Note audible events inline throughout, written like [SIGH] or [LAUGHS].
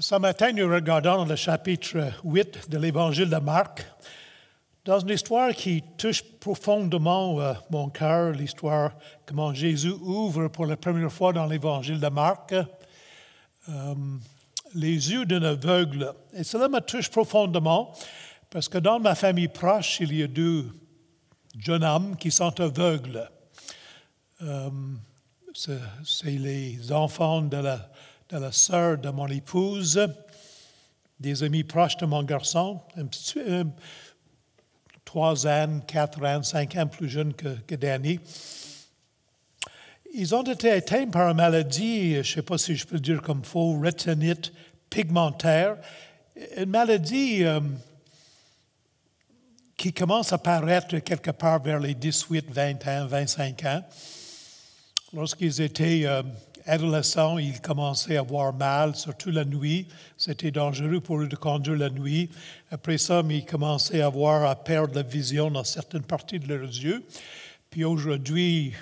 Ce matin, nous regardons le chapitre 8 de l'Évangile de Marc, dans une histoire qui touche profondément euh, mon cœur, l'histoire comment Jésus ouvre pour la première fois dans l'Évangile de Marc euh, les yeux d'un aveugle. Et cela me touche profondément parce que dans ma famille proche, il y a deux jeunes hommes qui sont aveugles. Euh, c'est les enfants de la la sœur de mon épouse, des amis proches de mon garçon, petit, trois ans, quatre ans, cinq ans plus jeune que, que Danny. Ils ont été atteints par une maladie, je ne sais pas si je peux dire comme faux, rétinite pigmentaire, une maladie euh, qui commence à apparaître quelque part vers les 18, 20 ans, 25 ans. Lorsqu'ils étaient euh, adolescent, il commençait à avoir mal, surtout la nuit. C'était dangereux pour eux de conduire la nuit. Après ça, ils commençaient à avoir à perdre la vision dans certaines parties de leurs yeux. Puis aujourd'hui,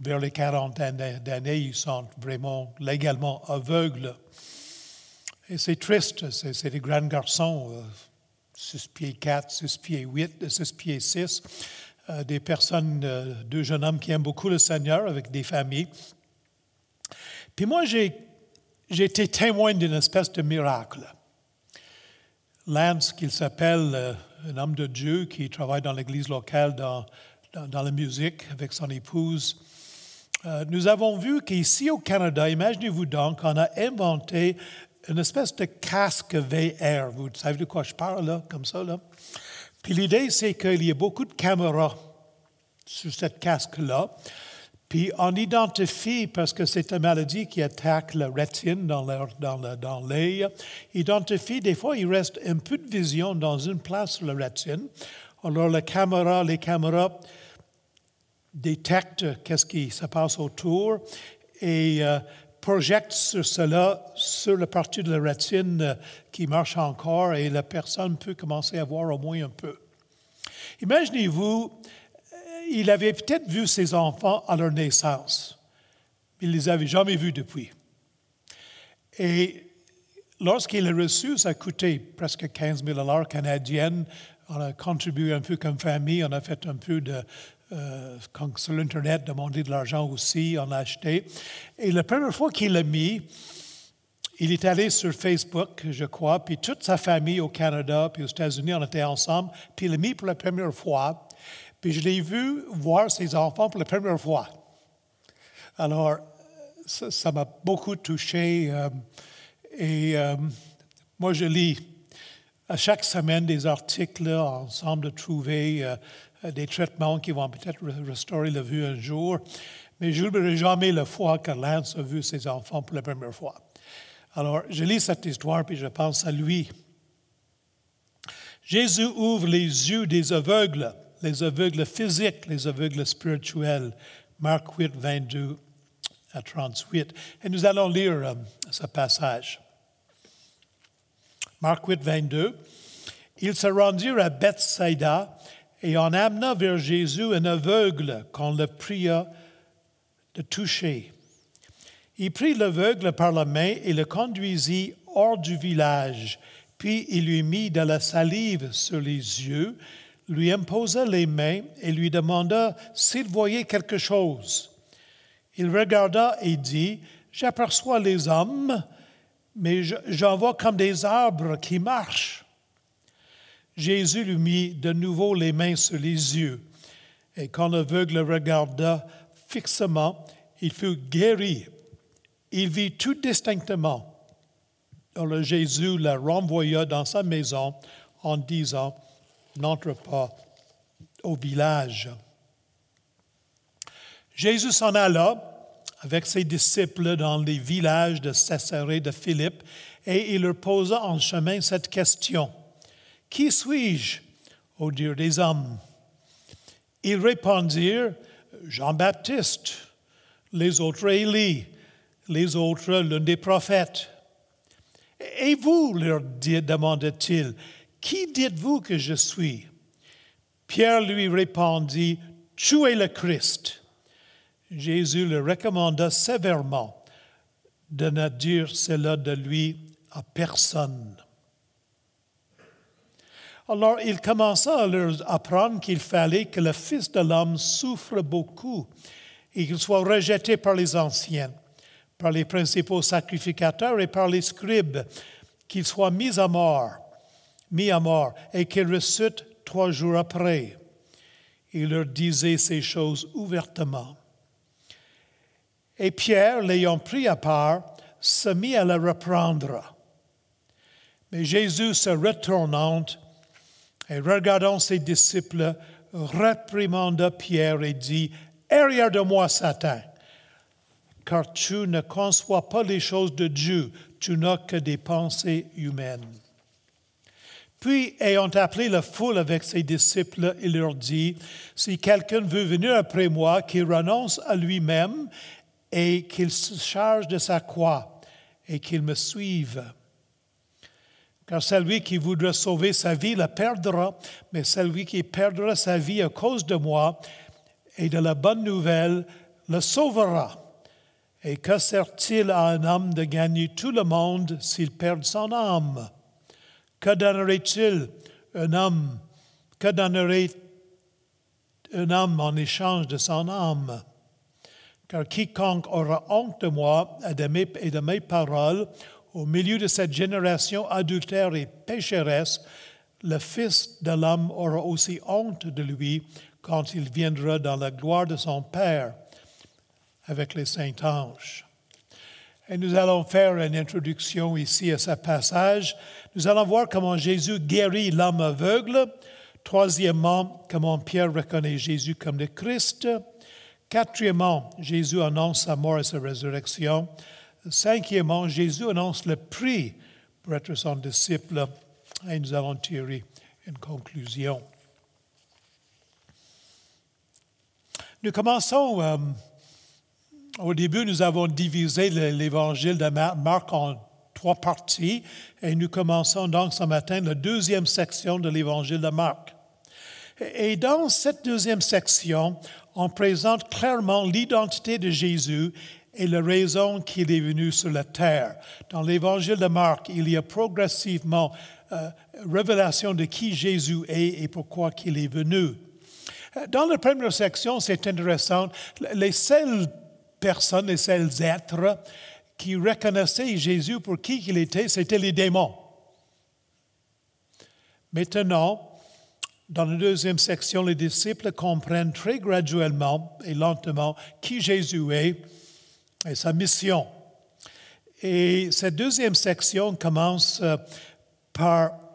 vers les 40 d'années, ils sont vraiment légalement aveugles. Et c'est triste, c'est des grands garçons, 6 euh, pieds 4, 6 pieds 8, 6 pieds 6, euh, des personnes, euh, deux jeunes hommes qui aiment beaucoup le Seigneur avec des familles. Puis moi, j'ai, été témoin d'une espèce de miracle. Lance, qu'il s'appelle, euh, un homme de Dieu qui travaille dans l'église locale dans, dans, la musique avec son épouse, euh, nous avons vu qu'ici au Canada, imaginez-vous donc, on a inventé une espèce de casque VR. Vous savez de quoi je parle, là, comme ça, là? Puis l'idée, c'est qu'il y a beaucoup de caméras sur cette casque-là. Puis on identifie, parce que c'est une maladie qui attaque la rétine dans l'œil, dans, identifie, des fois, il reste un peu de vision dans une place sur la rétine. Alors la caméra, les caméras détectent qu'est-ce qui se passe autour et euh, projectent sur cela, sur la partie de la rétine euh, qui marche encore et la personne peut commencer à voir au moins un peu. Imaginez-vous il avait peut-être vu ses enfants à leur naissance, mais il les avait jamais vus depuis. Et lorsqu'il a reçu, ça a coûté presque 15 000 dollars canadiens. On a contribué un peu comme famille, on a fait un peu de, euh, sur l'Internet, demandé de l'argent aussi, on a acheté. Et la première fois qu'il l'a mis, il est allé sur Facebook, je crois, puis toute sa famille au Canada, puis aux États-Unis, on était ensemble, puis il l'a mis pour la première fois. Puis je l'ai vu voir ses enfants pour la première fois. Alors, ça m'a beaucoup touché. Euh, et euh, moi, je lis à chaque semaine des articles ensemble de trouver euh, des traitements qui vont peut-être restaurer la vue un jour. Mais je n'oublierai jamais la fois que Lance a vu ses enfants pour la première fois. Alors, je lis cette histoire, puis je pense à lui. Jésus ouvre les yeux des aveugles les aveugles physiques, les aveugles spirituels. Marc 8, 22 à 38. Et nous allons lire euh, ce passage. Marc 8, 22. Ils se rendirent à Bethsaida et on amena vers Jésus un aveugle qu'on le pria de toucher. Il prit l'aveugle par la main et le conduisit hors du village, puis il lui mit de la salive sur les yeux lui imposa les mains et lui demanda s'il voyait quelque chose. Il regarda et dit, J'aperçois les hommes, mais j'en vois comme des arbres qui marchent. Jésus lui mit de nouveau les mains sur les yeux, et quand l'aveugle regarda fixement, il fut guéri. Il vit tout distinctement. Alors Jésus la renvoya dans sa maison en disant, n'entre pas au village. Jésus s'en alla avec ses disciples dans les villages de Césarée de Philippe et il leur posa en chemin cette question Qui suis-je, au Dieu des hommes? Ils répondirent Jean-Baptiste, les autres Élie, les autres l'un des prophètes. Et vous, leur demanda-t-il, qui dites-vous que je suis? Pierre lui répondit, Tu es le Christ. Jésus le recommanda sévèrement de ne dire cela de lui à personne. Alors il commença à leur apprendre qu'il fallait que le Fils de l'homme souffre beaucoup et qu'il soit rejeté par les anciens, par les principaux sacrificateurs et par les scribes, qu'il soit mis à mort, mis à mort, et qu'il ressuscite trois jours après. Il leur disait ces choses ouvertement. Et Pierre, l'ayant pris à part, se mit à le reprendre. Mais Jésus, se retournant, et regardant ses disciples, réprimanda Pierre et dit, Arrière de moi, Satan, car tu ne conçois pas les choses de Dieu, tu n'as que des pensées humaines. Puis, ayant appelé la foule avec ses disciples, il leur dit, Si quelqu'un veut venir après moi, qu'il renonce à lui-même et qu'il se charge de sa croix et qu'il me suive. Car celui qui voudra sauver sa vie la perdra, mais celui qui perdra sa vie à cause de moi et de la bonne nouvelle le sauvera. Et que sert-il à un homme de gagner tout le monde s'il perd son âme? Que donnerait-il un homme? Que donnerait un homme en échange de son âme? Car quiconque aura honte de moi et de mes, et de mes paroles au milieu de cette génération adultère et pécheresse, le Fils de l'homme aura aussi honte de lui quand il viendra dans la gloire de son Père avec les saints anges. Et nous allons faire une introduction ici à ce passage. Nous allons voir comment Jésus guérit l'homme aveugle. Troisièmement, comment Pierre reconnaît Jésus comme le Christ. Quatrièmement, Jésus annonce sa mort et sa résurrection. Cinquièmement, Jésus annonce le prix pour être son disciple et nous allons tirer une conclusion. Nous commençons, euh, au début, nous avons divisé l'évangile de Marc en trois parties et nous commençons donc ce matin la deuxième section de l'évangile de Marc. Et dans cette deuxième section, on présente clairement l'identité de Jésus et la raison qu'il est venu sur la terre. Dans l'évangile de Marc, il y a progressivement euh, révélation de qui Jésus est et pourquoi il est venu. Dans la première section, c'est intéressant, les seules personnes, les seuls êtres qui reconnaissaient Jésus pour qui il était, c'était les démons. Maintenant, dans la deuxième section, les disciples comprennent très graduellement et lentement qui Jésus est et sa mission. Et cette deuxième section commence euh, par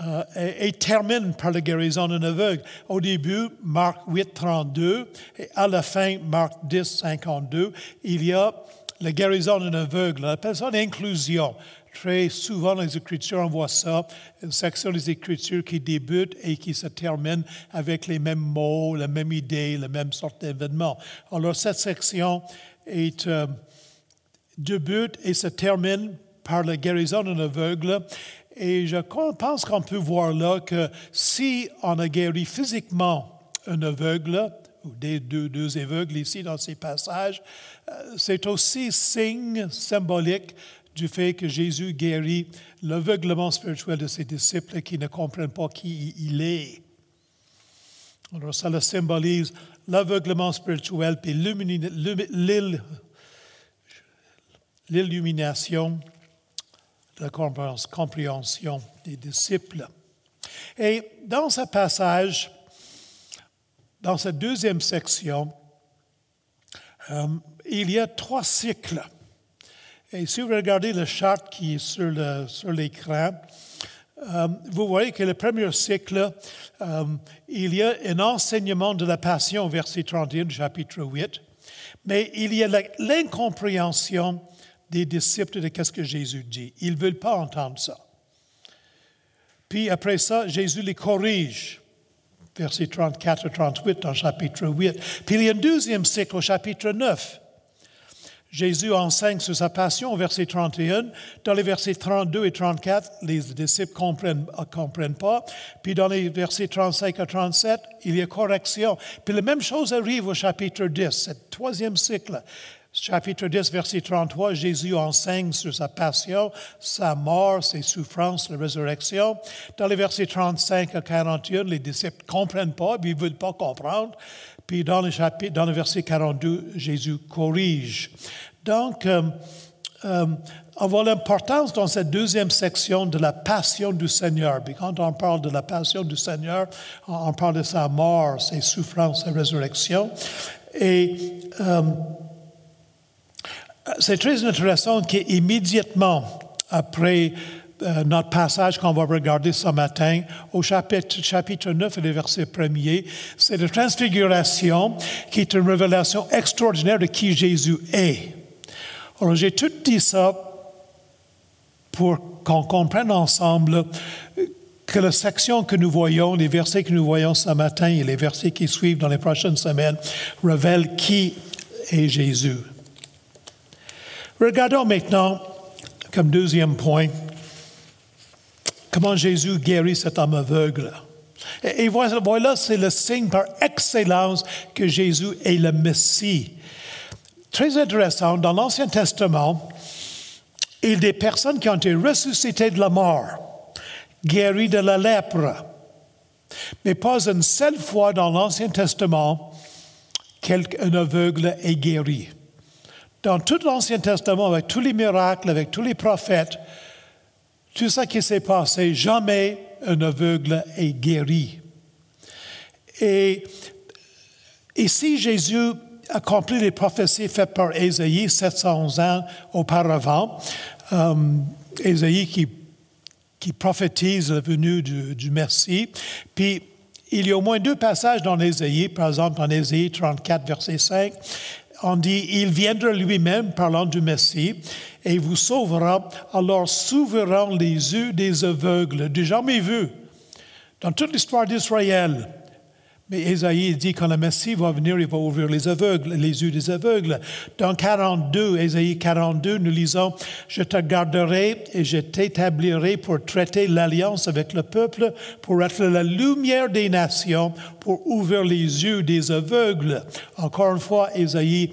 euh, et, termine par la guérison d'un aveugle. Au début, Marc 8, 32, et à la fin, Marc 10, 52, il y a la guérison d'un aveugle. On appelle ça l'inclusion. Très souvent, dans les Écritures, on voit ça, une section des Écritures qui débute et qui se termine avec les mêmes mots, la même idée, la même sorte d'événement. Alors, cette section euh, débute et se termine par la guérison d'un aveugle. Et je pense qu'on peut voir là que si on a guéri physiquement un aveugle, ou des deux, deux aveugles ici dans ces passages, euh, c'est aussi signe symbolique du fait que Jésus guérit l'aveuglement spirituel de ses disciples qui ne comprennent pas qui il est. Alors ça le symbolise l'aveuglement spirituel puis l'illumination la compréhension des disciples. Et dans ce passage, dans cette deuxième section, euh, il y a trois cycles. Et si vous regardez le charte qui est sur l'écran, euh, vous voyez que le premier cycle, euh, il y a un enseignement de la passion, verset 31 du chapitre 8, mais il y a l'incompréhension des disciples de ce que Jésus dit. Ils ne veulent pas entendre ça. Puis après ça, Jésus les corrige, versets 34 et 38 dans chapitre 8. Puis il y a un deuxième cycle au chapitre 9. Jésus enseigne sur sa passion verset 31. Dans les versets 32 et 34, les disciples ne comprennent, comprennent, pas. Puis dans les versets 35 à 37, il y a correction. Puis la même chose arrive au chapitre 10, ce troisième cycle chapitre 10, verset 33, Jésus enseigne sur sa passion, sa mort, ses souffrances, la résurrection. Dans les versets 35 à 41, les disciples ne comprennent pas, ils ne veulent pas comprendre. Puis dans le, chapitre, dans le verset 42, Jésus corrige. Donc, euh, euh, on voit l'importance dans cette deuxième section de la passion du Seigneur. Puis quand on parle de la passion du Seigneur, on parle de sa mort, ses souffrances, sa résurrection. Et euh, c'est très intéressant qu'immédiatement après euh, notre passage qu'on va regarder ce matin, au chapitre, chapitre 9 et le verset 1er, c'est la transfiguration qui est une révélation extraordinaire de qui Jésus est. Alors j'ai tout dit ça pour qu'on comprenne ensemble que la section que nous voyons, les versets que nous voyons ce matin et les versets qui suivent dans les prochaines semaines révèlent qui est Jésus. Regardons maintenant, comme deuxième point, comment Jésus guérit cet homme aveugle. Et voilà, c'est le signe par excellence que Jésus est le Messie. Très intéressant, dans l'Ancien Testament, il y a des personnes qui ont été ressuscitées de la mort, guéries de la lèpre. Mais pas une seule fois dans l'Ancien Testament qu'un aveugle est guéri. Dans tout l'Ancien Testament, avec tous les miracles, avec tous les prophètes, tout ce qui s'est passé, jamais un aveugle est guéri. Et ici, Jésus accomplit les prophéties faites par Ésaïe 700 ans auparavant. Euh, Ésaïe qui, prophétise la venue du, du Messie. Puis, il y a au moins deux passages dans Ésaïe, par exemple dans Ésaïe 34, verset 5, on dit, il viendra lui-même, parlant du Messie, et vous sauvera, alors s'ouvriront les yeux des aveugles, du jamais vu dans toute l'histoire d'Israël. Mais Ésaïe dit quand le Messie va venir, il va ouvrir les aveugles, les yeux des aveugles. Dans 42, Ésaïe 42, nous lisons Je te garderai et je t'établirai pour traiter l'alliance avec le peuple, pour être la lumière des nations, pour ouvrir les yeux des aveugles. Encore une fois, Ésaïe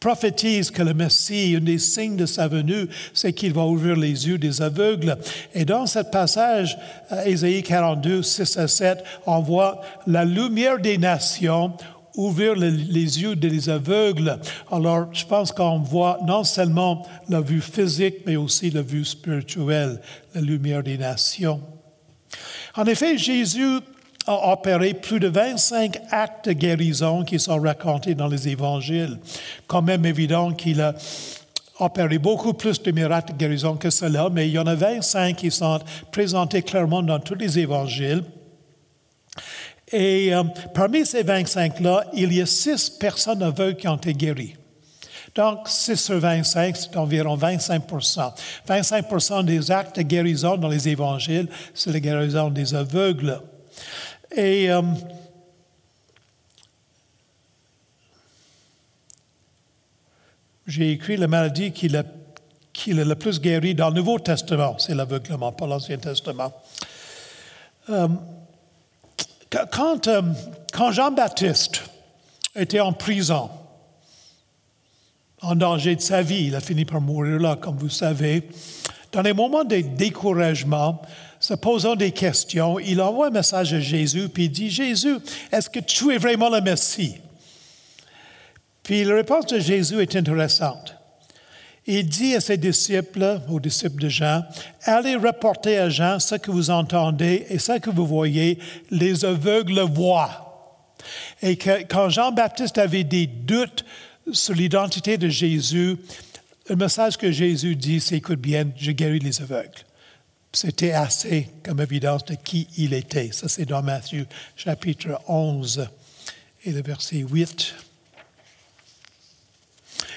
prophétise que le Messie, un des signes de sa venue, c'est qu'il va ouvrir les yeux des aveugles. Et dans ce passage, Ésaïe 42, 6 à 7, on voit la lumière des nations ouvrir les, yeux des aveugles. Alors, je pense qu'on voit non seulement la vue physique, mais aussi la vue spirituelle, la lumière des nations. En effet, Jésus a opéré plus de 25 actes de guérison qui sont racontés dans les évangiles. Quand même évident qu'il a opéré beaucoup plus de miracles de guérison que cela, mais il y en a 25 qui sont présentés clairement dans tous les évangiles. Et euh, parmi ces 25-là, il y a six personnes aveugles qui ont été guéries. Donc, 6 sur 25, c'est environ 25% 25% des actes de guérison dans les évangiles, c'est la guérison des aveugles. Et euh, j'ai écrit la maladie qui est, qui est le plus guérie dans le Nouveau Testament, c'est l'aveuglement, pas l'Ancien Testament. Euh, quand, euh, quand Jean-Baptiste était en prison, en danger de sa vie, il a fini par mourir là, comme vous savez, dans les moments de découragement, se posant des questions, il envoie un message à Jésus, puis il dit, Jésus, est-ce que tu es vraiment le Messie? Puis la réponse de Jésus est intéressante. Il dit à ses disciples, aux disciples de Jean, allez rapporter à Jean ce que vous entendez et ce que vous voyez, les aveugles voient. Et quand Jean-Baptiste avait des doutes sur l'identité de Jésus, le message que Jésus dit, c'est écoute bien, je guéris les aveugles. C'était assez comme évidence de qui il était. Ça, c'est dans Matthieu chapitre 11 et le verset 8.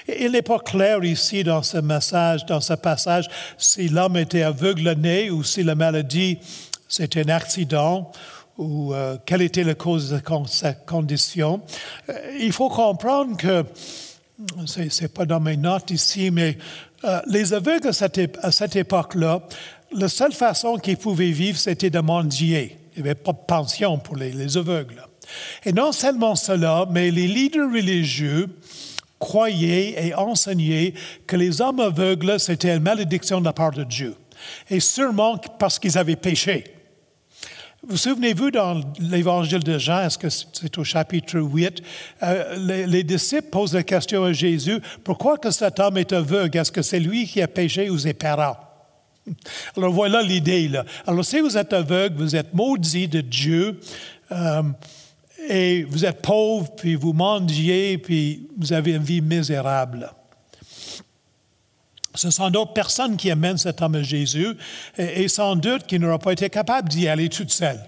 il n'est pas clair ici dans ce message, dans ce passage, si l'homme était aveugle-né ou si la maladie, c'était un accident ou euh, quelle était la cause de sa condition. Euh, il faut comprendre que, ce n'est pas dans mes notes ici, mais euh, les aveugles à cette époque-là la seule façon qu'ils pouvaient vivre, c'était de mendier. Il n'y avait pas de pension pour les, aveugles. Et non seulement cela, mais les leaders religieux croyait et enseignait que les hommes aveugles, c'était une malédiction de la part de Dieu. Et sûrement parce qu'ils avaient péché. Vous souvenez-vous dans l'évangile de Jean, est-ce que c'est au chapitre 8, euh, les, les, disciples posent la question à Jésus, pourquoi que cet homme est aveugle? Est-ce que c'est lui qui a péché ou ses parents? [LAUGHS] Alors voilà l'idée là. Alors si vous êtes aveugle, vous êtes maudit de Dieu euh, et vous êtes pauvre, puis vous mendiez, puis vous avez une vie misérable. Ce sont d'autres personnes qui amènent cet homme à Jésus et, sans doute qu'il n'aura pas été capable d'y aller toute seule.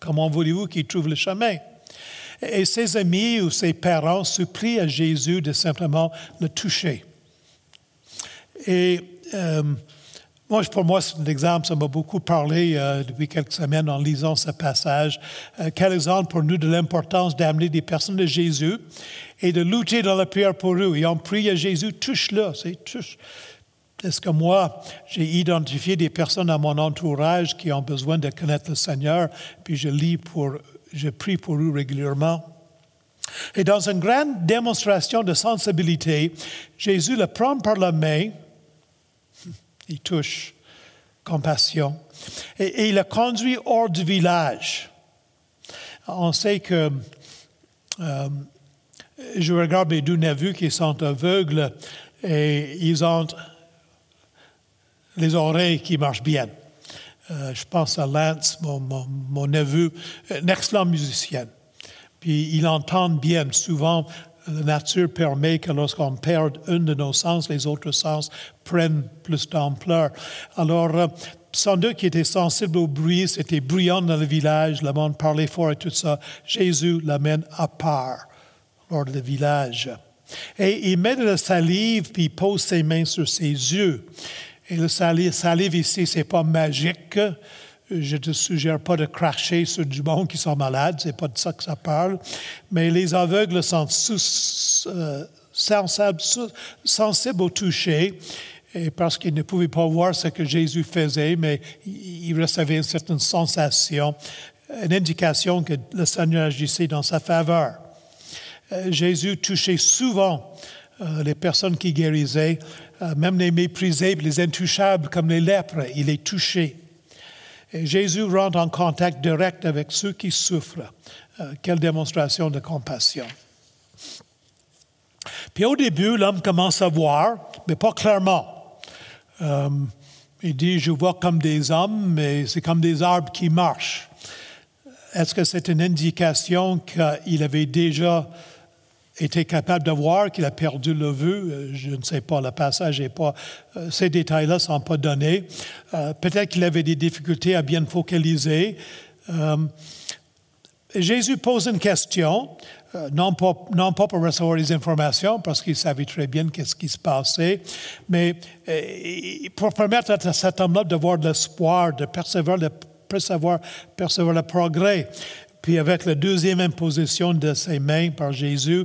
Comment voulez-vous qu'il trouve le chemin? Et ses amis ou ses parents supplient à Jésus de simplement le toucher. Et euh, pour moi, c'est un exemple, ça m'a beaucoup parlé euh, depuis quelques semaines en lisant ce passage. Euh, quel exemple pour nous de l'importance d'amener des personnes de Jésus et de lutter dans la prière pour eux. Et on prie à Jésus, touche-le, c'est touche. Est-ce que moi, j'ai identifié des personnes à mon entourage qui ont besoin de connaître le Seigneur, puis je lis pour, je prie pour eux régulièrement? Et dans une grande démonstration de sensibilité, Jésus le prend par la main, il touche, compassion, et, il le conduit hors du village. On sait que euh, je regarde mes deux neveux qui sont aveugles et ils ont les oreilles qui marchent bien. Euh, je pense à Lance, mon, neveu, un excellent musicien. Puis il entend bien. Souvent, la nature permet que lorsqu'on perd un de nos sens, les autres sens prennent plus d'ampleur. Alors, euh, sans doute qui était sensible au bruit, c'était bruyant dans le village, le monde parlait fort et tout ça. Jésus l'amène à part hors du village. Et il met de la salive, puis il pose ses mains sur ses yeux. Et le salive, salive ici, ce n'est pas magique. Je ne suggère pas de cracher sur du monde qui sont malades, ce n'est pas de ça que ça parle. Mais les aveugles sont euh, sensibles, au toucher, parce qu'ils ne pouvaient pas voir ce que Jésus faisait, mais ils recevaient une certaine sensation, une indication que le Seigneur agissait dans sa faveur. Euh, Jésus touchait souvent euh, les personnes qui guérissaient, même les méprisés, les intouchables comme les lèpres, il les touchait. Jésus rentre en contact direct avec ceux qui souffrent. quelle démonstration de compassion. Puis au début, l'homme commence à voir, mais pas clairement. il dit, je vois comme des hommes, mais c'est comme des arbres qui marchent. Est-ce que c'est une indication qu'il avait déjà était capable de voir qu'il a perdu le vue. Euh, je ne sais pas, le passage n'est pas. Euh, ces détails-là ne sont pas donnés. Euh, peut-être qu'il avait des difficultés à bien focaliser. Jésus pose une question, non pas, pour recevoir des informations, parce qu'il savait très bien qu'est-ce qui se passait, mais pour permettre à cet homme-là de voir l'espoir, de percevoir le, percevoir, percevoir le progrès. Puis avec la deuxième imposition de ses mains par Jésus,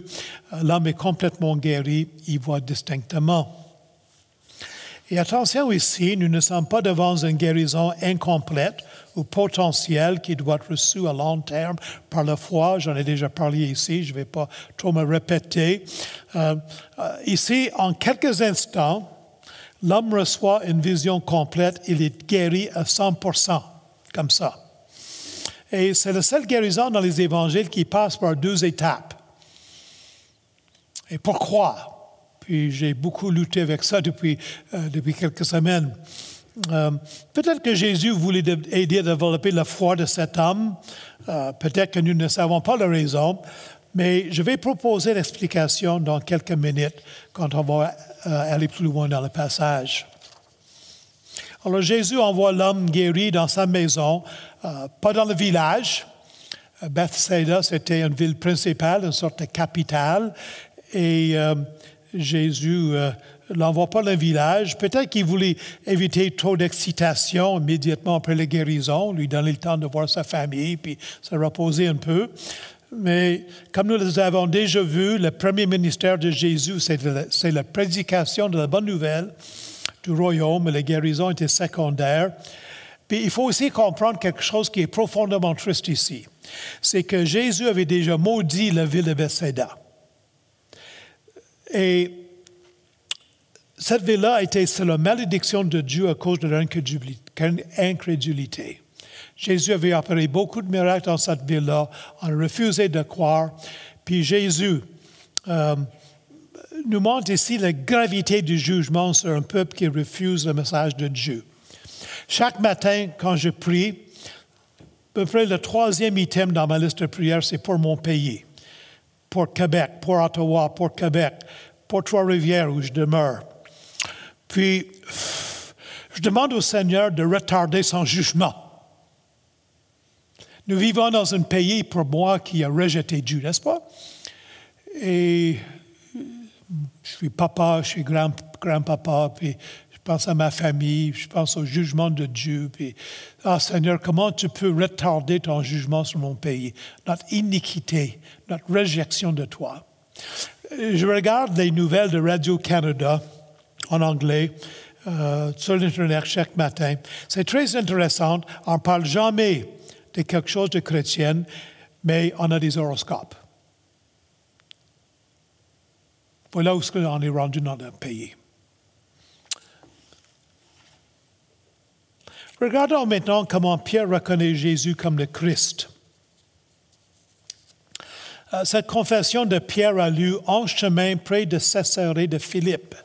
l'homme est complètement guéri, il voit distinctement. Et attention ici, nous ne sommes pas devant une guérison incomplète ou potentielle qui doit être reçue à long terme par la foi. J'en ai déjà parlé ici, je ne vais pas trop me répéter. Euh, ici, en quelques instants, l'homme reçoit une vision complète, il est guéri à 100%, comme ça. Et c'est la seule guérison dans les évangiles qui passe par deux étapes. Et pourquoi? Puis j'ai beaucoup lutté avec ça depuis, euh, depuis quelques semaines. Euh, peut-être que Jésus voulait aider à développer la foi de cet homme. Euh, peut-être que nous ne savons pas la raison. Mais je vais proposer l'explication dans quelques minutes quand on va aller plus loin dans le passage. Alors Jésus envoie l'homme guéri dans sa maison, euh, pas dans le village. Euh, Bethsaida, c'était une ville principale, une sorte de capitale. Et euh, Jésus l'envoie pas dans le village. Peut-être qu'il voulait éviter trop d'excitation immédiatement après la guérison, lui donner le temps de voir sa famille, puis se reposer un peu. Mais comme nous les avons déjà vu, le premier ministère de Jésus, c'est la prédication de la bonne nouvelle du royaume et la guérison était secondaire. Puis il faut aussi comprendre quelque chose qui est profondément triste ici. C'est que Jésus avait déjà maudit la ville de Bethsaida. Et cette ville-là été sous la malédiction de Dieu à cause de l'incrédulité. Jésus avait opéré beaucoup de miracles dans cette ville-là. On a refusé de croire. Puis Jésus euh, nous montre ici la gravité du jugement sur un peuple qui refuse le message de Dieu. Chaque matin, quand je prie, à peu près le troisième item dans ma liste de prières, c'est pour mon pays, pour Québec, pour Ottawa, pour Québec, pour Trois-Rivières où je demeure. Puis, je demande au Seigneur de retarder son jugement. Nous vivons dans un pays, pour moi, qui a rejeté Dieu, n'est-ce pas? Et je suis papa, je suis grand, grand-papa, puis je pense à ma famille, je pense au jugement de Dieu, puis, ah Seigneur, comment tu peux retarder ton jugement sur mon pays, notre iniquité, notre réjection de toi. Je regarde les nouvelles de Radio-Canada en anglais euh, sur l'Internet chaque matin. C'est très intéressant. On ne parle jamais de quelque chose de chrétien, mais on a des horoscopes. Voilà où on est rendu dans le pays. Regardons maintenant comment Pierre reconnaît Jésus comme le Christ. Euh, cette confession de Pierre a lieu en chemin près de Césarée de Philippe.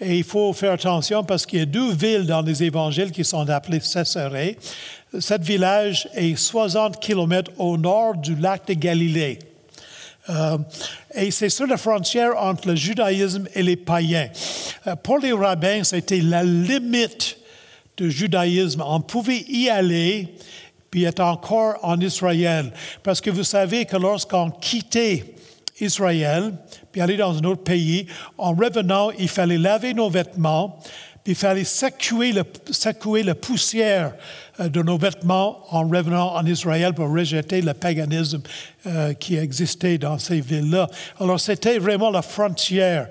Et il faut faire attention parce qu'il y a deux villes dans les évangiles qui sont appelées Césarée. Cet village est 60 kilomètres au nord du lac de Galilée. Euh, et c'est sur la frontière entre le judaïsme et les païens. Euh, pour les rabbins, c'était la limite du judaïsme. On pouvait y aller puis être encore en Israël. Parce que vous savez que lorsqu'on quittait Israël, puis aller dans un autre pays, en revenant, il fallait laver nos vêtements, il fallait secouer, la poussière euh, de nos vêtements en revenant en Israël pour rejeter le paganisme euh, qui existait dans ces villes-là. Alors c'était vraiment la frontière.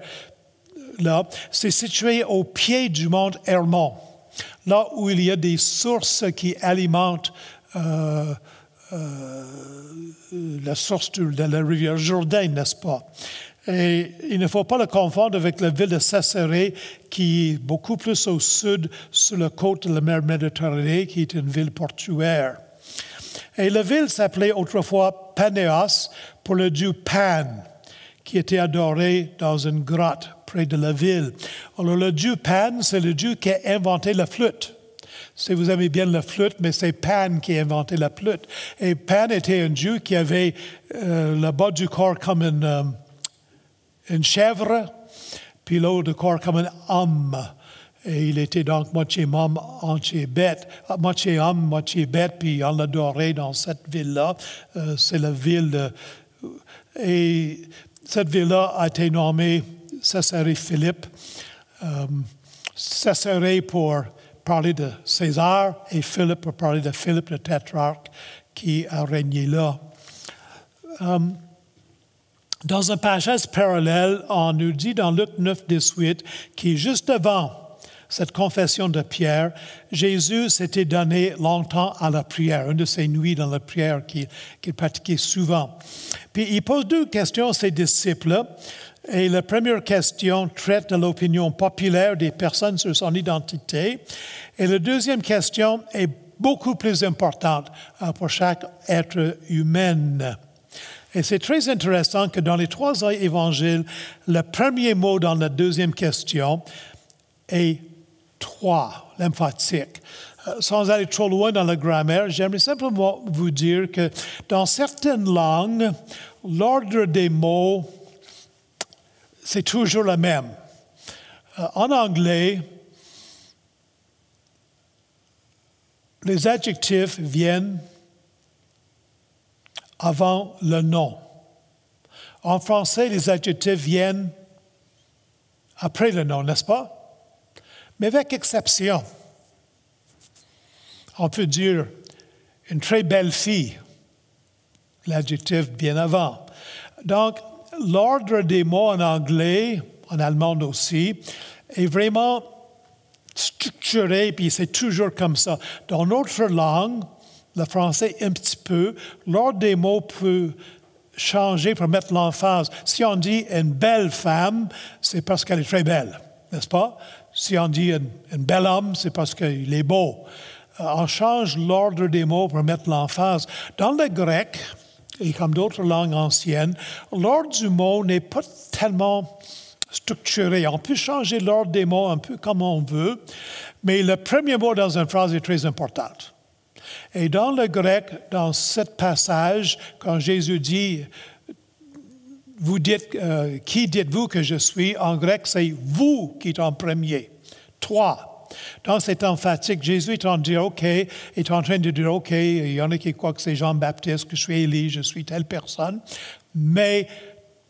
Là, c'est situé au pied du mont Hermon, là où il y a des sources qui alimentent euh, la source de la rivière Jourdain, n'est-ce pas? Et il ne faut pas le confondre avec la ville de Césarée, qui est beaucoup plus au sud, sur la côte de la mer Méditerranée, qui est une ville portuaire. Et la ville s'appelait autrefois Panéos pour le dieu Pan, qui était adoré dans une grotte près de la ville. Alors le dieu Pan, c'est le dieu qui a inventé la flûte. Si vous aimez bien la flûte, mais c'est Pan qui a inventé la flûte. Et Pan était un dieu qui avait euh, le bas du corps comme une... Euh, une chèvre, puis l'autre corps comme un homme. Et il était donc moitié homme, moitié bête, moitié homme, moitié bête, puis on l'adorait dans cette ville-là. Euh, c'est la ville de... Et cette ville-là a été nommée Césarée Philippe. Euh, Césarée pour parler de César et Philippe pour parler de Philippe le tétrarque qui a régné là. Euh, dans un passage parallèle, on nous dit dans Luc 9, 18, qui juste avant cette confession de Pierre, Jésus s'était donné longtemps à la prière, une de ses nuits dans la prière qu'il pratiquait souvent. Puis il pose deux questions à ses disciples. Et la première question traite de l'opinion populaire des personnes sur son identité. Et la deuxième question est beaucoup plus importante pour chaque être humain. Et c'est très intéressant que dans les trois évangiles, le premier mot dans la deuxième question est trois, l'emphatique. Euh, sans aller trop loin dans la grammaire, j'aimerais simplement vous dire que dans certaines langues, l'ordre des mots, c'est toujours le même. Euh, en anglais, les adjectifs viennent avant le nom. En français, les adjectifs viennent après le nom, n'est-ce pas? Mais avec exception. On peut dire une très belle fille. L'adjectif vient avant. Donc, l'ordre des mots en anglais, en allemand aussi, est vraiment structuré, puis c'est toujours comme ça. Dans notre langue, le français un petit peu, l'ordre des mots peut changer pour mettre l'emphase. Si on dit une belle femme, c'est parce qu'elle est très belle, n'est-ce pas? Si on dit un, bel homme, c'est parce qu'il est beau. Euh, on change l'ordre des mots pour mettre l'emphase. Dans le grec, et comme d'autres langues anciennes, l'ordre du mot n'est pas tellement structuré. On peut changer l'ordre des mots un peu comme on veut, mais le premier mot dans une phrase est très important. Et dans le grec, dans ce passage, quand Jésus dit, vous dites, euh, qui dites-vous que je suis? En grec, c'est vous qui êtes en premier. Toi. Dans cet emphatique, Jésus est en, dire, OK, est en train de dire, OK, il y en a qui croient que c'est Jean-Baptiste, que je suis Élie, je suis telle personne. Mais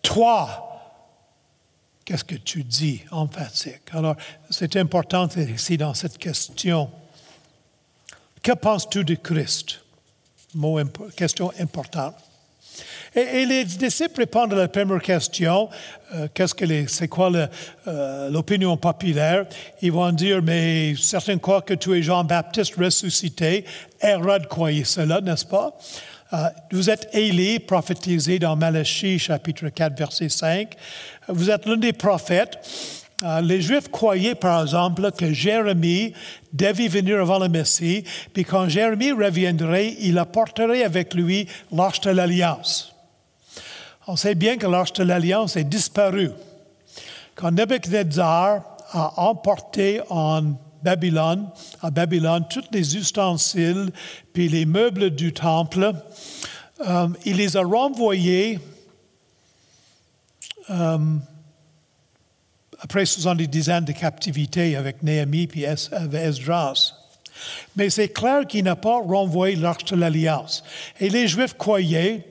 toi, qu'est-ce que tu dis emphatique? Alors, c'est important ici dans cette question. Que penses-tu de Christ? Question importante. Et, les disciples répondent à la première question, euh, qu'est-ce que c'est quoi euh, l'opinion populaire? Ils vont dire, mais certains croient que tu es Jean-Baptiste ressuscité. Hérode croyait cela, n'est-ce pas? Euh, vous êtes Élie, prophétisé dans Malachie, chapitre 4, verset 5. Vous êtes l'un des prophètes. Euh, les Juifs croyaient, par exemple, que Jérémie devait venir avant le Messie, puis quand Jérémie reviendrait, il apporterait avec lui l'arche de l'Alliance. On sait bien que l'arche de l'Alliance est disparue. Quand Nebuchadnezzar a emporté en Babylone, à Babylone, tous les ustensiles puis les meubles du temple, euh, il les a renvoyés euh, après 70 ans de captivité avec Néhémie et Esdras. Mais c'est clair qu'il n'a pas renvoyé l'arche de l'Alliance. Et les Juifs croyaient,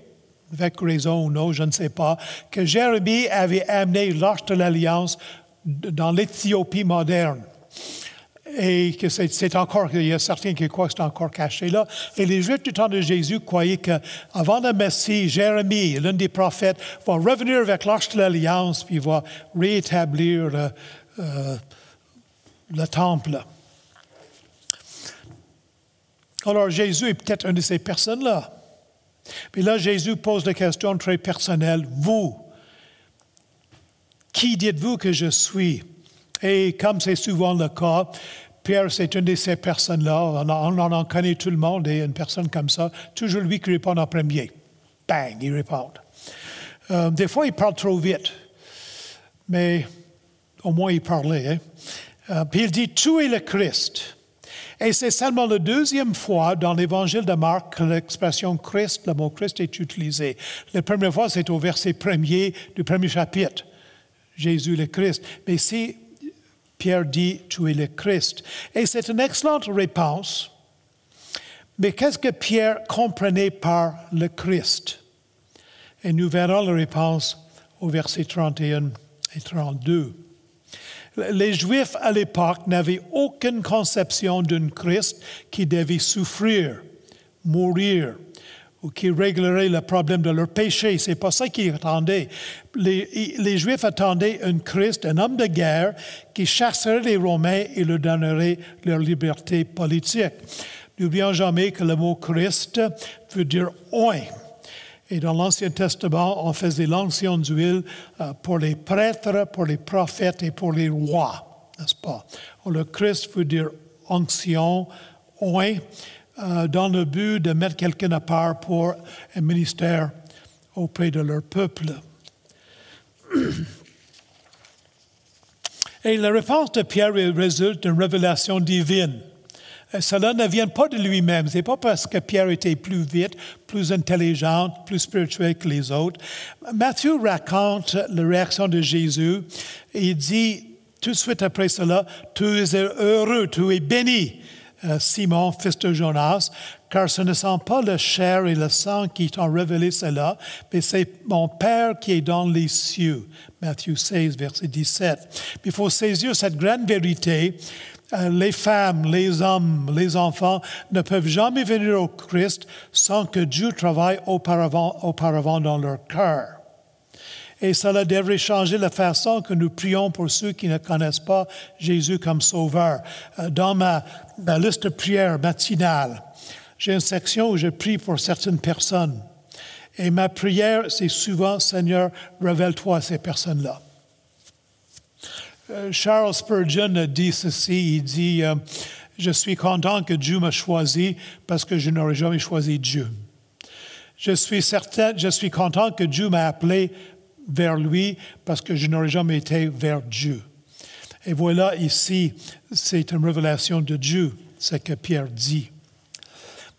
avec raison ou non, je ne sais pas, que Jérémie avait amené l'arche de l'Alliance dans l'Éthiopie moderne et que c'est encore, il y a certains qui croient que c'est encore caché là. Et les Juifs du temps de Jésus croyaient qu'avant le Messie, Jérémie, l'un des prophètes, va revenir avec l'arche de l'Alliance, puis va rétablir le, euh, le temple? Alors Jésus est peut-être une de ces personnes-là. Puis là, Jésus pose la question très personnelle. Vous, qui dites-vous que je suis? Et comme c'est souvent le cas, Pierre, c'est une de ces personnes-là. On, en connaît tout le monde et une personne comme ça, toujours lui qui répond en premier. Bang, il répond. Euh, des fois, il parle trop vite, mais au moins il parlait. Hein. Euh, puis il dit Tu es le Christ. Et c'est seulement la deuxième fois dans l'évangile de Marc que l'expression Christ, le mot Christ est utilisé. La première fois, c'est au verset premier du premier chapitre. Jésus le Christ. Mais si Pierre dit, tu es le Christ. Et c'est une excellente réponse. Mais qu'est-ce que Pierre comprenait par le Christ? Et nous verrons la réponse au verset 31 et 32. Les Juifs à l'époque n'avaient aucune conception d'un Christ qui devait souffrir, mourir, ou qui réglerait le problème de leur péché. C'est pas ça qu'ils attendaient. Les, Juifs attendaient un Christ, un homme de guerre, qui chasserait les Romains et leur donnerait leur liberté politique. N'oublions jamais que le mot Christ veut dire oint. Et dans l'Ancien Testament, on faisait l'ancien d'huile euh, pour les prêtres, pour les prophètes et pour les rois, n'est-ce pas? Le Christ veut dire onction, oint. Euh, dans le but de mettre quelqu'un à part pour un ministère auprès de leur peuple. Et la réponse de Pierre résulte d'une révélation divine. cela ne vient pas de lui-même. Ce n'est pas parce que Pierre était plus vite, plus intelligent, plus spirituel que les autres. Matthieu raconte la réaction de Jésus. Il dit tout de suite après cela, tu es heureux, tu es béni euh, Simon, fils de Jonas, car ce ne sont pas le chair et le sang qui t'ont révélé cela, mais c'est mon Père qui est dans les cieux. Matthieu 16, verset 17. Il faut saisir cette grande vérité. Euh, les femmes, les hommes, les enfants ne peuvent jamais venir au Christ sans que Dieu travaille auparavant, auparavant dans leur cœur. Et cela devrait changer la façon que nous prions pour ceux qui ne connaissent pas Jésus comme Sauveur. Euh, dans ma, liste de prières matinale, j'ai une section où je prie pour certaines personnes. Et ma prière, c'est souvent, Seigneur, révèle-toi à ces personnes-là. Euh, Charles Spurgeon a dit ceci, il dit, euh, je suis content que Dieu m'a choisi parce que je n'aurais jamais choisi Dieu. Je suis certain, je suis content que Dieu m'a appelé vers lui parce que je n'aurais jamais été vers Dieu. Et voilà ici, c'est une révélation de Dieu, ce que Pierre dit.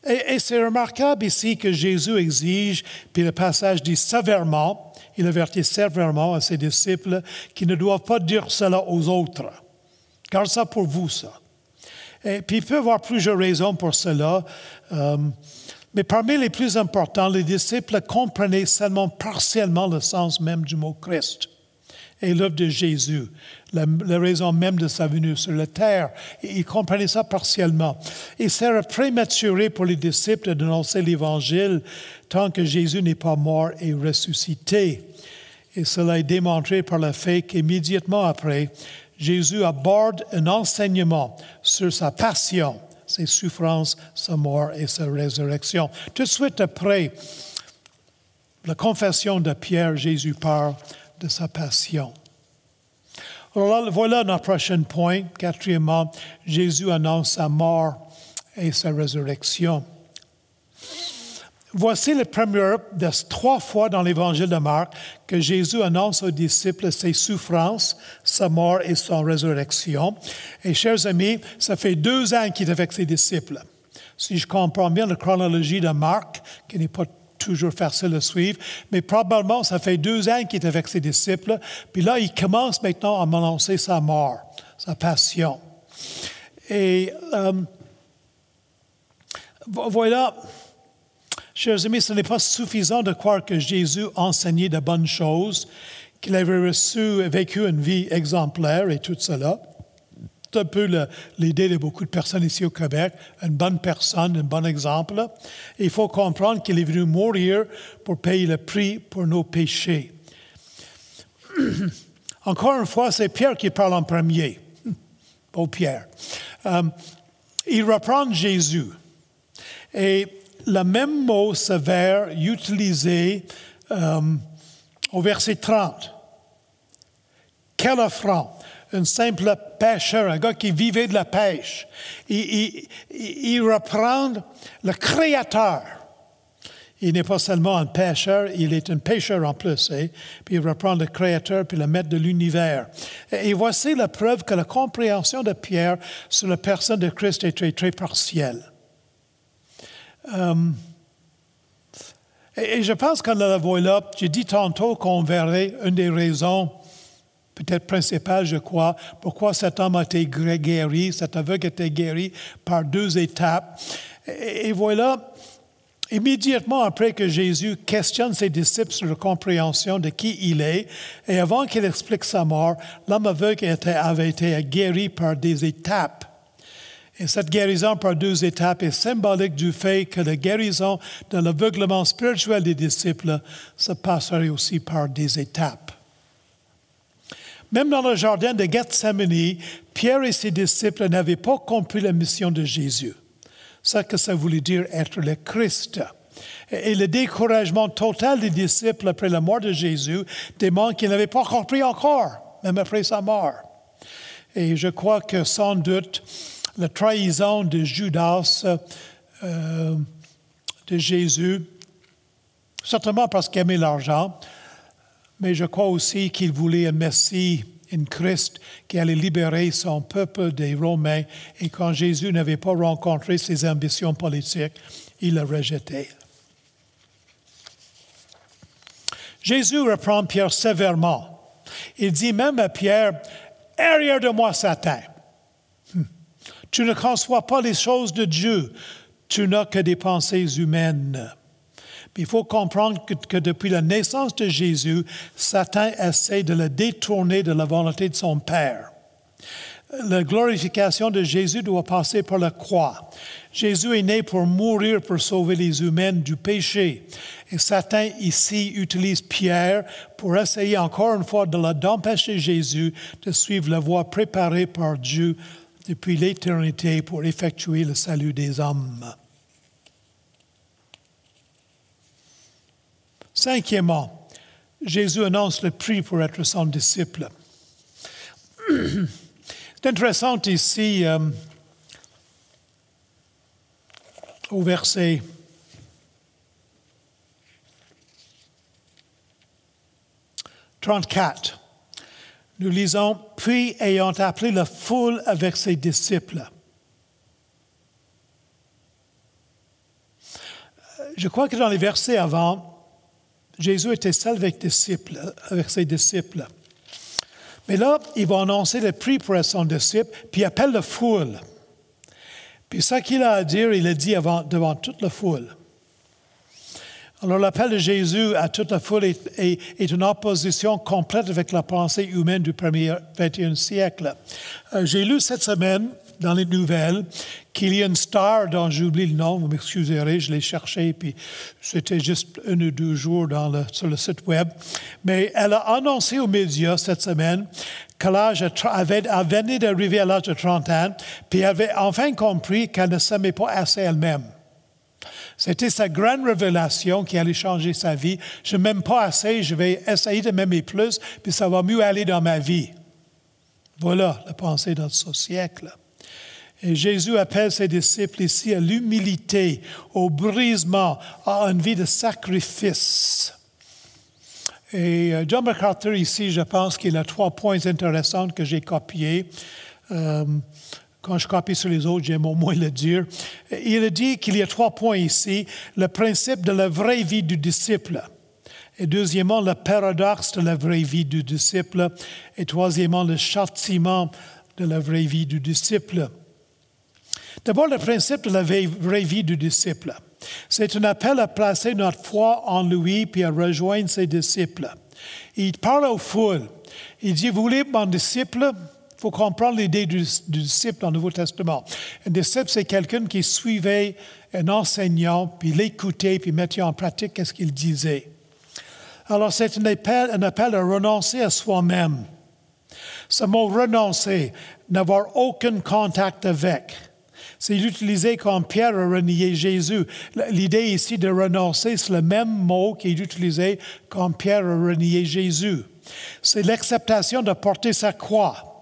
Et, c'est remarquable ici que Jésus exige, puis le passage dit sévèrement, il avertit sévèrement à ses disciples qui ne doivent pas dire cela aux autres. Garde ça pour vous, ça. Et puis il peut y avoir plusieurs raisons pour cela. Euh, mais parmi les plus importants, les disciples comprenaient seulement partiellement le sens même du mot Christ et l'œuvre de Jésus, la, raison même de sa venue sur la terre. Ils comprenaient ça partiellement. Il serait prématuré pour les disciples d'annoncer l'Évangile tant que Jésus n'est pas mort et ressuscité. Et cela est démontré par le fait qu'immédiatement après, Jésus aborde un enseignement sur sa passion, ses souffrances, sa mort et sa résurrection. Tout de suite après la confession de Pierre, Jésus parle de sa passion. Voilà notre prochain point. Quatrièmement, Jésus annonce sa mort et sa résurrection. Voici le premier des trois fois dans l'évangile de Marc que Jésus annonce aux disciples ses souffrances, sa mort et son résurrection. Et chers amis, ça fait deux ans qu'il est avec ses disciples. Si je comprends bien la chronologie de Marc, qui n'est pas toujours facile à suivre, mais probablement ça fait deux ans qu'il est avec ses disciples, puis là, il commence maintenant à m'annoncer sa mort, sa passion. Et euh, voilà, Chers amis, ce n'est pas suffisant de croire que Jésus enseignait de bonnes choses, qu'il avait reçu, vécu une vie exemplaire et tout cela. C'est un peu l'idée de beaucoup de personnes ici au Québec, une bonne personne, un bon exemple. il faut comprendre qu'il est venu mourir pour payer le prix pour nos péchés. [CLEARS THROAT] Encore une fois, c'est Pierre qui parle en premier. [LAUGHS] Pas Pierre. Euh, il reprend Jésus. Et le même mot sévère utilisé euh, au verset 30. Quel offrant! Un simple pêcheur, un gars qui vivait de la pêche. Il, il reprend le Créateur. Il n'est pas seulement un pêcheur, il est un pêcheur en plus. Hein? Puis il reprend le Créateur puis le Maître de l'univers. Et voici la preuve que la compréhension de Pierre sur la personne de Christ est très, très partielle. Euh, et, je pense qu'en la voilà, j'ai dit tantôt qu'on verrait une des raisons, peut-être principales, je crois, pourquoi cet homme a été guéri, cet aveugle a été guéri par deux étapes. Et, voilà, immédiatement après que Jésus questionne ses disciples sur la compréhension de qui il est, et avant qu'il explique sa mort, l'homme aveugle avait été guéri par des étapes. Et cette guérison par deux étapes est symbolique du fait que la guérison de l'aveuglement spirituel des disciples se passerait aussi par des étapes. Même dans le jardin de Gethsemane, Pierre et ses disciples n'avaient pas compris la mission de Jésus, ce que ça voulait dire être le Christ. Et le découragement total des disciples après la mort de Jésus démontre qu'ils n'avaient pas compris encore, même après sa mort. Et je crois que sans doute, la trahison de Judas euh, de Jésus, certainement parce qu'il aimait l'argent, mais je crois aussi qu'il voulait un Messie, un Christ qui allait libérer son peuple des Romains. Et quand Jésus n'avait pas rencontré ses ambitions politiques, il l'a rejeté. Jésus reprend Pierre sévèrement. Il dit même à Pierre, Arrière de moi, Satan. Tu ne conçois pas les choses de Dieu. Tu n'as que des pensées humaines. il faut comprendre que, depuis la naissance de Jésus, Satan essaie de le détourner de la volonté de son Père. La glorification de Jésus doit passer par la croix. Jésus est né pour mourir pour sauver les humains du péché. Et Satan ici utilise Pierre pour essayer encore une fois d'empêcher Jésus de suivre la voie préparée par Dieu depuis l'éternité pour effectuer le salut des hommes. Cinquièmement, Jésus annonce le prix pour être son disciple. [CLEARS THROAT] C'est intéressant ici euh, au verset 34. Nous lisons, puis ayant appelé la foule avec ses disciples. Je crois que dans les versets avant, Jésus était seul avec ses disciples. Mais là, il va annoncer le prix pour son disciple, puis il appelle la foule. Puis ce qu'il a à dire, il le dit devant toute la foule. Alors l'appel de Jésus à toute la foule est, une opposition complète avec la pensée humaine du premier 21e siècle. Euh, j'ai lu cette semaine dans les nouvelles qu'il y a une star dont j'oublie le nom, vous m'excuserez, je l'ai cherché, puis c'était juste un ou deux jours sur le site web. Mais elle a annoncé aux médias cette semaine qu'elle avait, venait d'arriver à l'âge de 30 ans, puis elle avait enfin compris qu'elle ne s'aimait pas assez elle-même. C'était sa grande révélation qui allait changer sa vie. Je ne m'aime pas assez, je vais essayer de m'aimer plus, puis ça va mieux aller dans ma vie. Voilà la pensée de ce siècle. Et Jésus appelle ses disciples ici à l'humilité, au brisement, à une vie de sacrifice. Et euh, John MacArthur ici, je pense qu'il a trois points intéressants que j'ai copiés. Euh, quand je copie sur les autres, j'aime au moins le dire. Il dit qu'il y a trois points ici. Le principe de la vraie vie du disciple. Et deuxièmement, le paradoxe de la vraie vie du disciple. Et troisièmement, le châtiment de la vraie vie du disciple. D'abord, le principe de la vraie vie du disciple. C'est un appel à placer notre foi en lui puis à rejoindre ses disciples. Il parle aux foules. Il dit, vous voulez mon disciple? Faut comprendre l'idée du, disciple dans le Nouveau Testament. Un disciple, c'est quelqu'un qui suivait un enseignant, puis l'écoutait, puis mettait en pratique ce qu'il disait. Alors, c'est un appel, un appel à renoncer à soi-même. Ce mot renoncer, n'avoir aucun contact avec. C'est utilisé comme Pierre a renié Jésus. L'idée ici de renoncer, c'est le même mot qui est utilisé comme Pierre a renié Jésus. C'est l'acceptation de porter sa croix.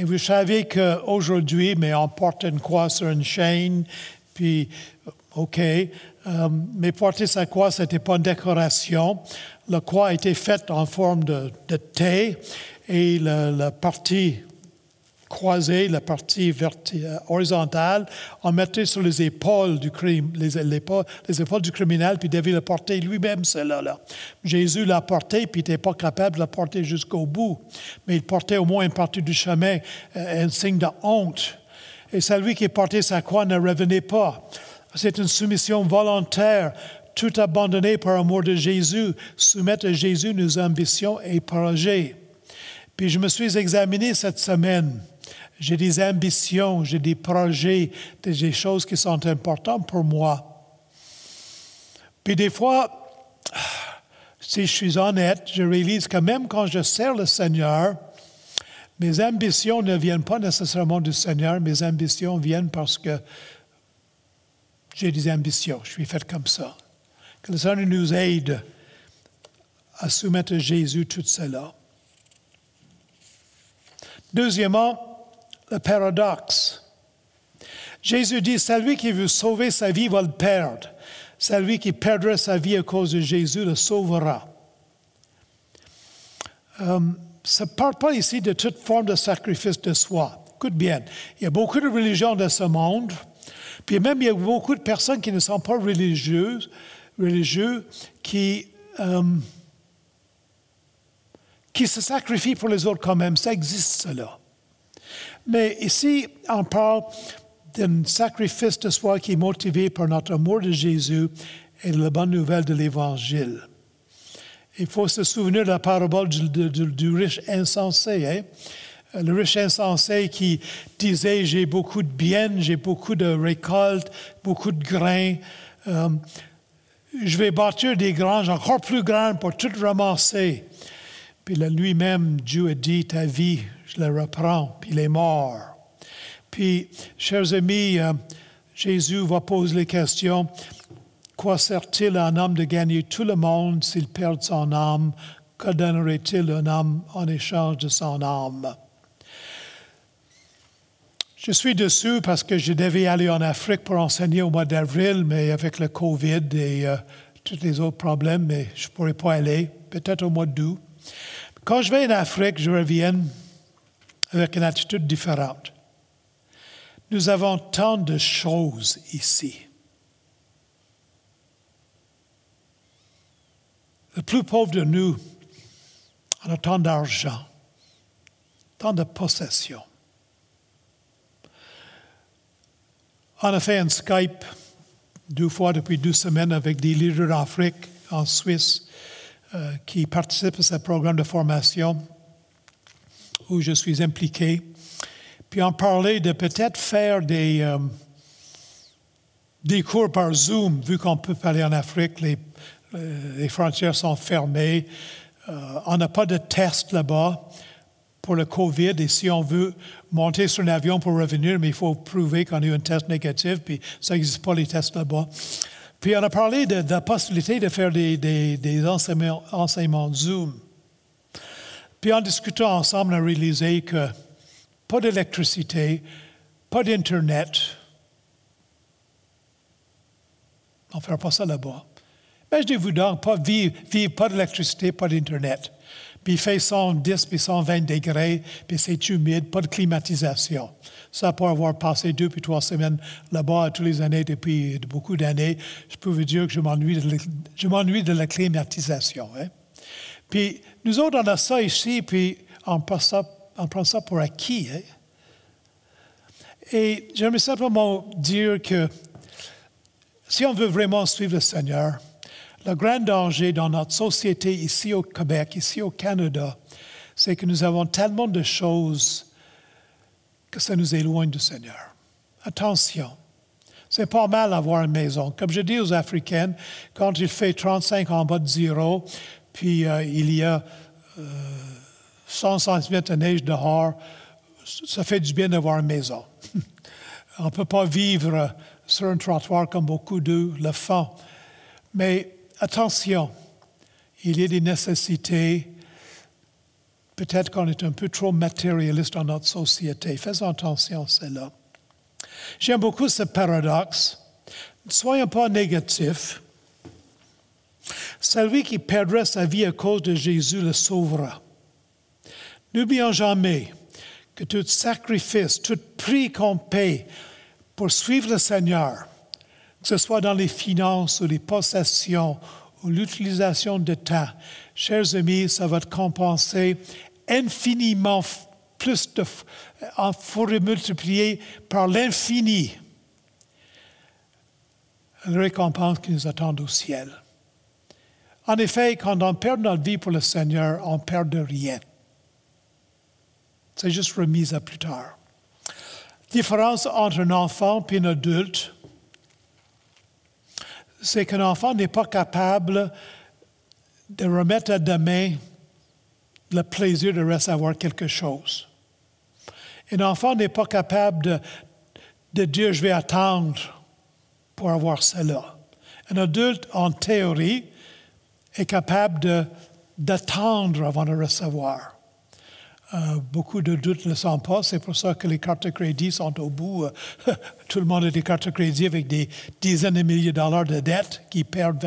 Et vous savez qu'aujourd'hui, mais on porte une croix sur une chaîne, puis, OK, euh, mais porter sa croix, ce n'était pas une décoration. La croix été faite en forme de, de T et la partie croisée, la partie euh, horizontale, on mettait sur les épaules du crime, les, épaules, les épaules du criminel, puis devait le porter lui-même, cela là. Jésus l'a porté, puis il n'était pas capable de la porter jusqu'au bout, mais il portait au moins une partie du chemin, euh, un signe de honte. Et celui qui portait sa croix ne revenait pas. C'est une soumission volontaire, tout abandonné par amour de Jésus, soumettre à Jésus nos ambitions et projets. Puis je me suis examiné cette semaine. J'ai des ambitions, j'ai des projets, des choses qui sont importantes pour moi. Puis des fois, si je suis honnête, je réalise que même quand je sers le Seigneur, mes ambitions ne viennent pas nécessairement du Seigneur, mes ambitions viennent parce que j'ai des ambitions, je suis fait comme ça. Que le Seigneur nous aide à soumettre à Jésus tout cela. Deuxièmement, le paradoxe. Jésus dit, celui qui veut sauver sa vie va le perdre. Celui qui perdra sa vie à cause de Jésus le sauvera. Euh, ça ne parle pas ici de toute forme de sacrifice de soi. Écoute bien, il y a beaucoup de religions dans ce monde, puis même il y a beaucoup de personnes qui ne sont pas religieuses, qui, euh, qui se sacrifient pour les autres quand même. Ça existe, cela. Mais ici, on parle d'un sacrifice de soi qui est motivé par notre amour de Jésus et la bonne nouvelle de l'Évangile. Il faut se souvenir de la parabole du, riche insensé. Hein? Le riche insensé qui disait, j'ai beaucoup de biens, j'ai beaucoup de récoltes, beaucoup de grains. Euh, je vais bâtir des granges encore plus grandes pour tout ramasser. Puis lui-même, Dieu a dit, ta vie, je la reprends, puis il est mort. Puis, chers amis, euh, Jésus va poser les questions. Quoi sert-il à un homme de gagner tout le monde s'il perd son âme? Que donnerait-il un homme en échange de son âme? Je suis dessus parce que je devais aller en Afrique pour enseigner au mois d'avril, mais avec le COVID et euh, tous les autres problèmes, mais je ne pourrais pas aller, peut-être au mois d'août. Quand je vais en Afrique, je reviens avec une attitude différente. Nous avons tant de choses ici. Le plus pauvre de nous, a tant d'argent, tant de possessions. On a fait un Skype deux fois depuis deux semaines avec des leaders d'Afrique, en Suisse, euh, qui participent à ce programme de formation où je suis impliqué. Puis on parlait de peut-être faire des, euh, des cours par Zoom, vu qu'on peut aller en Afrique, les, euh, les frontières sont fermées. Euh, on n'a pas de test là-bas pour le COVID. Et si on veut monter sur un avion pour revenir, mais il faut prouver qu'on a eu un test négatif, puis ça n'existe pas les tests là-bas. Puis on a parlé de, la possibilité de faire des, des, des enseignements Zoom. Puis en discutant ensemble, on a réalisé que pas d'électricité, pas d'Internet. On ne fera pas ça là-bas. Imaginez-vous donc, pas vivre, vivre pas d'électricité, pas d'Internet. Puis il fait 110 puis 120 degrés, puis c'est humide, pas de climatisation. Ça, pour avoir passé deux puis trois semaines là-bas tous les années depuis beaucoup d'années, je peux vous dire que je m'ennuie de, la climatisation. Hein? Puis nous autres, on a ça ici, puis on prend ça, on prend ça pour acquis. Hein? Et j'aimerais simplement dire que si on veut vraiment suivre le Seigneur, le grand danger dans notre société ici au Québec, ici au Canada, c'est que nous avons tellement de choses que ça nous éloigne du Seigneur. Attention. C'est pas mal d'avoir une maison. Comme je dis aux Africains, quand il fait 35 en bas de zéro, puis euh, il y a euh, 100 cm de neige dehors, ça fait du bien d'avoir une maison. [LAUGHS] On ne peut pas vivre sur un trottoir comme beaucoup d'eux le font. Mais attention, il y a des nécessités. Peut-être qu'on est un peu trop matérialiste dans notre société. Faisons attention à cela. J'aime beaucoup ce paradoxe. Ne soyons pas négatifs. Celui qui perdra sa vie à cause de Jésus le sauvera. N'oublions jamais que tout sacrifice, tout prix qu'on paie pour suivre le Seigneur, que ce soit dans les finances ou les possessions ou l'utilisation de temps, chers amis, ça va te compenser infiniment plus de, il faut multiplier par l'infini la récompense qui nous attend au ciel. En effet, quand on perd notre vie pour le Seigneur, on perd de rien. C'est juste remise à plus tard. Différence entre un enfant et un adulte, c'est qu'un enfant n'est pas capable de remettre à demain le plaisir de recevoir quelque chose. Un enfant n'est pas capable de, de dire je vais attendre pour avoir cela. Un adulte, en théorie, est capable d'attendre avant de recevoir. Euh, beaucoup de doutes ne le sont pas. C'est pour ça que les cartes de crédit sont au bout. [LAUGHS] Tout le monde a des cartes de crédit avec des dizaines de milliers de dollars de dettes qui, perdent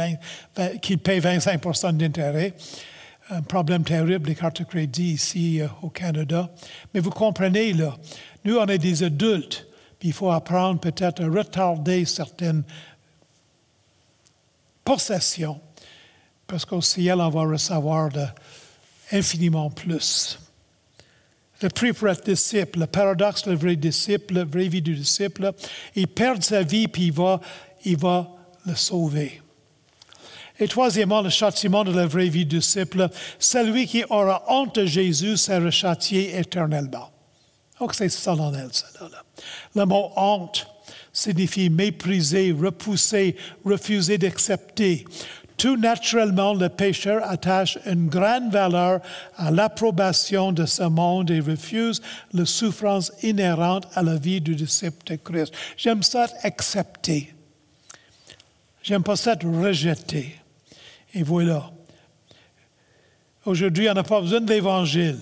20, qui payent 25% d'intérêt. Un problème terrible des cartes de crédit ici euh, au Canada. Mais vous comprenez, nous, on est des adultes. Il faut apprendre peut-être à retarder certaines possessions parce qu'au ciel, on va recevoir de, infiniment plus. Le prix pour être disciple, le paradoxe le vrai disciple, la vraie vie du disciple, il perd sa vie puis il va, il va le sauver. Et troisièmement, le châtiment de la vraie vie du disciple, celui qui aura honte de Jésus sera châtié éternellement. Donc c'est solennel, ça. Là. Le mot honte signifie mépriser, repousser, refuser d'accepter. Tout naturellement, le pécheur attache une grande valeur à l'approbation de ce monde et refuse la souffrance inhérente à la vie du disciple de Christ. J'aime ça accepter. J'aime pas ça rejeté. Et voilà. Aujourd'hui, on n'a pas besoin de l'Évangile.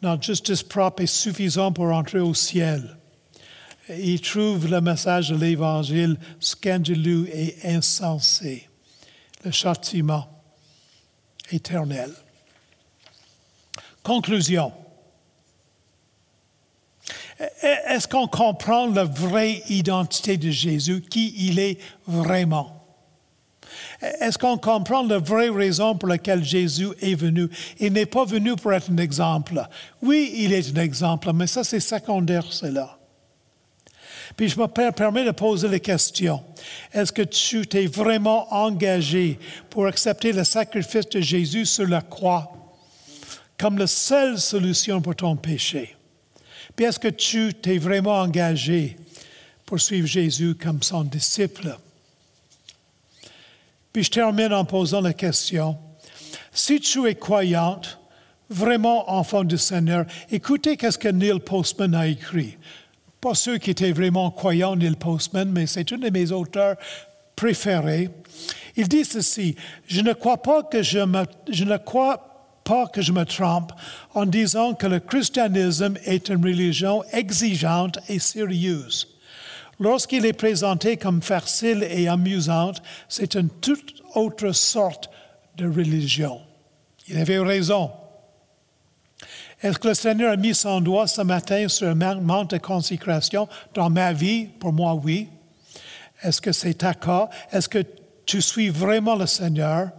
Notre justice propre est suffisante pour entrer au ciel. Il trouve le message de l'Évangile scandaleux et insensé. Le châtiment éternel. Conclusion. Est-ce qu'on comprend la vraie identité de Jésus, qui il est vraiment? Est-ce qu'on comprend la vraie raison pour laquelle Jésus est venu? Il n'est pas venu pour être un exemple? Oui, il est un exemple, mais ça c'est secondaire, cela. Puis je me permets de poser la question. Est-ce que tu t'es vraiment engagé pour accepter le sacrifice de Jésus sur la croix comme la seule solution pour ton péché? Puis est-ce que tu t'es vraiment engagé pour suivre Jésus comme son disciple? Puis je termine en posant la question. Si tu es croyante, vraiment enfant du Seigneur, écoutez qu'est-ce que Neil Postman a écrit. Pas ceux qui étaient vraiment croyants, Neil Postman, mais c'est un de mes auteurs préférés. Il dit ceci, je ne crois pas que je me, je ne crois pas que je me trompe en disant que le christianisme est une religion exigeante et sérieuse. Lorsqu'il est présenté comme facile et amusante, c'est une toute autre sorte de religion. Il avait raison. Est-ce que le Seigneur a mis son doigt ce matin sur un manque de consécration? Dans ma vie? Pour moi, oui. Est-ce que c'est ta cas? Est-ce que tu suis vraiment le Seigneur?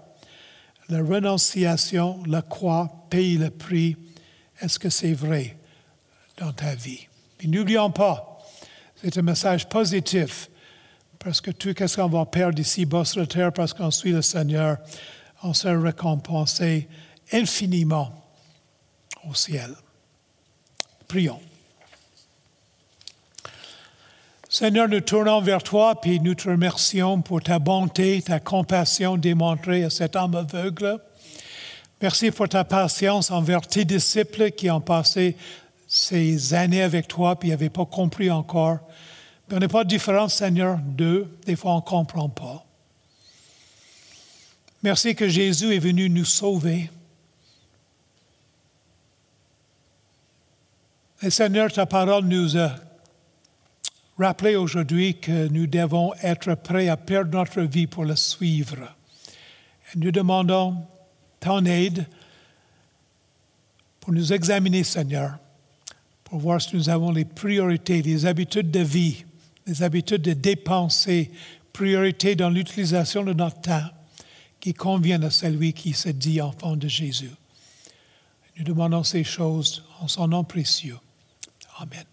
La renonciation, la croix, paye le prix. Est-ce que c'est vrai dans ta vie? Et n'oublions pas, c'est un message positif. Parce que tout ce qu'on va perdre ici bas sur la terre parce qu'on suit le Seigneur, on sera récompensé infiniment au ciel. Prions. Seigneur, nous tournons vers toi, puis nous te remercions pour ta bonté, ta compassion démontrée à cet homme aveugle. Merci pour ta patience envers tes disciples qui ont passé ces années avec toi, puis n'avaient pas compris encore. Mais on n'est pas différent, Seigneur, d'eux. Des fois, on ne comprend pas. Merci que Jésus est venu nous sauver. Et Seigneur, ta parole nous a rappelé aujourd'hui que nous devons être prêts à perdre notre vie pour le suivre. Et nous demandons ton aide pour nous examiner, Seigneur, pour voir si nous avons les priorités, les habitudes de vie, les habitudes de dépenser, priorités dans l'utilisation de notre temps qui conviennent à celui qui se dit enfant de Jésus. Nous demandons ces choses en son nom précieux. Amen.